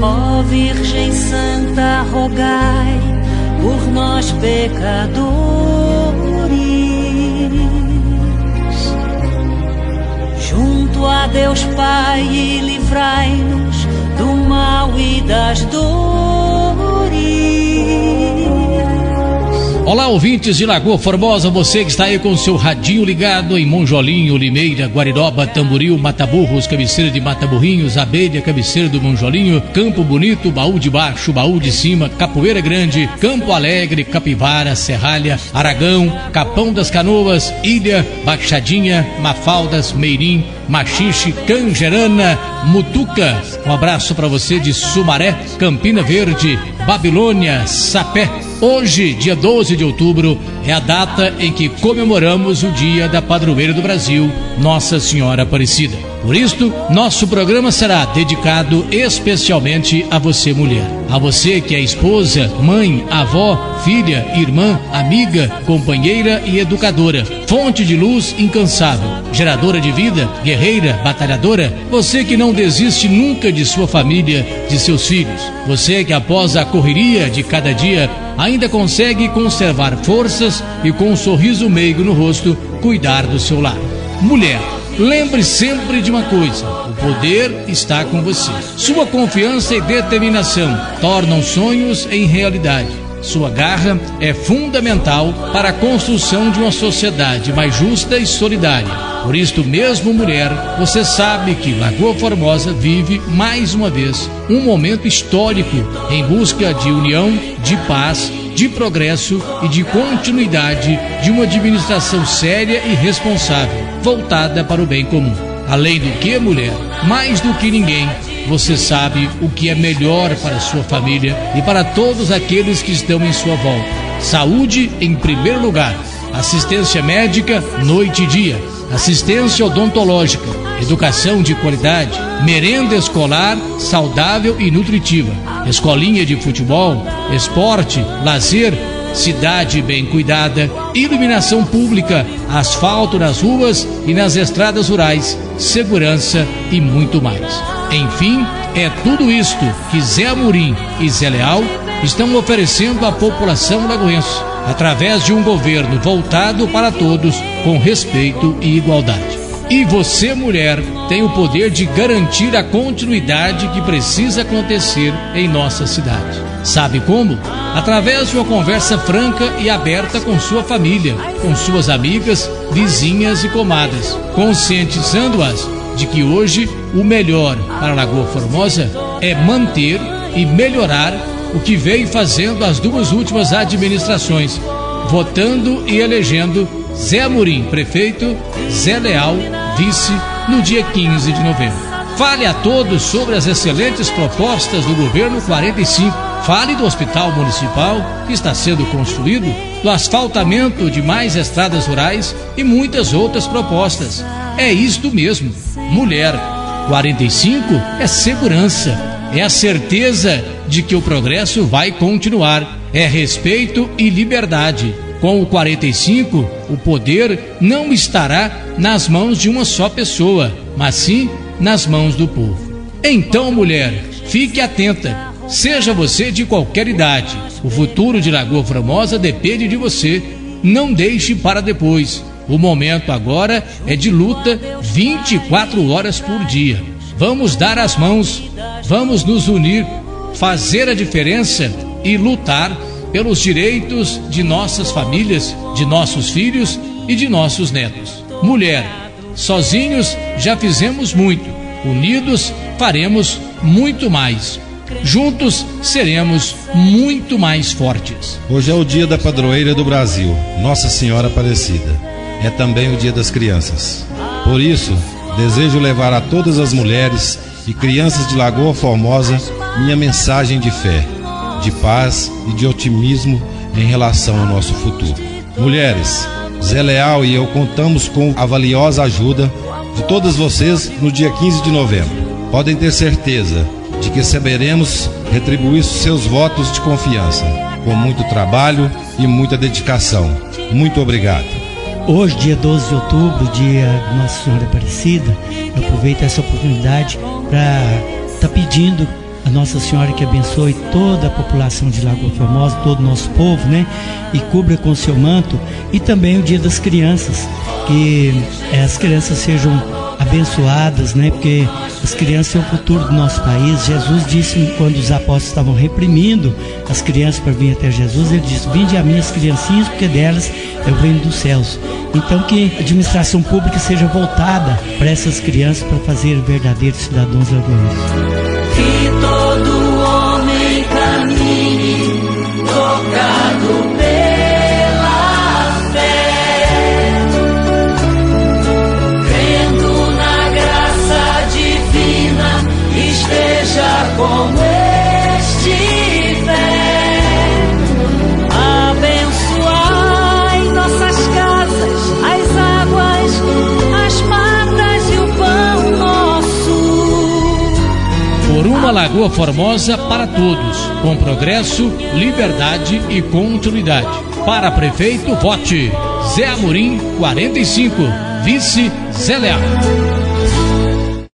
Ó Virgem Santa, rogai por nós pecadores, junto a Deus Pai livrai-nos do mal e das dores. Olá, ouvintes de Lagoa Formosa, você que está aí com seu radinho ligado em Monjolinho, Limeira, Guariroba, Tamboril, Mataburros, cabeceira de Mataburrinhos, Abelha, cabeceira do Monjolinho, Campo Bonito, Baú de Baixo, Baú de Cima, Capoeira Grande, Campo Alegre, Capivara, Serralha, Aragão, Capão das Canoas, Ilha, Baixadinha, Mafaldas, Meirim, Machixe, Cangerana, Mutuca. Um abraço para você de Sumaré, Campina Verde, Babilônia, Sapé. Hoje, dia 12 de outubro, é a data em que comemoramos o Dia da Padroeira do Brasil, Nossa Senhora Aparecida. Por isto, nosso programa será dedicado especialmente a você, mulher. A você que é esposa, mãe, avó, filha, irmã, amiga, companheira e educadora. Fonte de luz incansável, geradora de vida, guerreira, batalhadora. Você que não desiste nunca de sua família, de seus filhos. Você que após a correria de cada dia ainda consegue conservar forças e com um sorriso meigo no rosto cuidar do seu lar. Mulher Lembre sempre de uma coisa: o poder está com você. Sua confiança e determinação tornam sonhos em realidade. Sua garra é fundamental para a construção de uma sociedade mais justa e solidária. Por isto mesmo, mulher, você sabe que Lagoa Formosa vive mais uma vez um momento histórico em busca de união, de paz de progresso e de continuidade de uma administração séria e responsável, voltada para o bem comum. Além do que, mulher, mais do que ninguém, você sabe o que é melhor para sua família e para todos aqueles que estão em sua volta. Saúde em primeiro lugar, assistência médica noite e dia, assistência odontológica, educação de qualidade, merenda escolar saudável e nutritiva, escolinha de futebol, esporte, lazer, cidade bem cuidada, iluminação pública, asfalto nas ruas e nas estradas rurais, segurança e muito mais. Enfim, é tudo isto que Zé Amorim e Zé Leal estão oferecendo à população lagoense, através de um governo voltado para todos com respeito e igualdade. E você, mulher, tem o poder de garantir a continuidade que precisa acontecer em nossa cidade. Sabe como? Através de uma conversa franca e aberta com sua família, com suas amigas, vizinhas e comadres, conscientizando-as de que hoje o melhor para Lagoa Formosa é manter e melhorar o que veio fazendo as duas últimas administrações, votando e elegendo Zé Amorim, prefeito, Zé Leal, vice, no dia 15 de novembro. Fale a todos sobre as excelentes propostas do governo 45. Fale do hospital municipal que está sendo construído, do asfaltamento de mais estradas rurais e muitas outras propostas. É isto mesmo. Mulher 45 é segurança, é a certeza de que o progresso vai continuar, é respeito e liberdade com o 45, o poder não estará nas mãos de uma só pessoa, mas sim nas mãos do povo. Então, mulher, fique atenta. Seja você de qualquer idade, o futuro de Lagoa Formosa depende de você. Não deixe para depois. O momento agora é de luta 24 horas por dia. Vamos dar as mãos, vamos nos unir, fazer a diferença e lutar pelos direitos de nossas famílias, de nossos filhos e de nossos netos. Mulher, sozinhos já fizemos muito, unidos faremos muito mais. Juntos seremos muito mais fortes. Hoje é o dia da padroeira do Brasil, Nossa Senhora Aparecida. É também o dia das crianças. Por isso, desejo levar a todas as mulheres e crianças de Lagoa Formosa minha mensagem de fé de paz e de otimismo em relação ao nosso futuro. Mulheres, Zé Leal e eu contamos com a valiosa ajuda de todas vocês no dia 15 de novembro. Podem ter certeza de que saberemos retribuir seus votos de confiança, com muito trabalho e muita dedicação. Muito obrigado. Hoje, dia 12 de outubro, dia de Nossa Senhora Aparecida, eu aproveito essa oportunidade para estar tá pedindo a Nossa Senhora que abençoe toda a população de Lagoa Formosa, todo o nosso povo, né? E cubra com seu manto. E também o Dia das Crianças, que as crianças sejam abençoadas, né? Porque as crianças são o futuro do nosso país. Jesus disse quando os apóstolos estavam reprimindo as crianças para vir até Jesus, ele disse: "Vinde a minhas criancinhas, porque delas é o reino dos céus". Então que a administração pública seja voltada para essas crianças para fazer verdadeiros cidadãos lagoenses. Que todo Lagoa Formosa para todos, com progresso, liberdade e continuidade. Para prefeito, vote Zé Amorim 45, vice Zé Leal.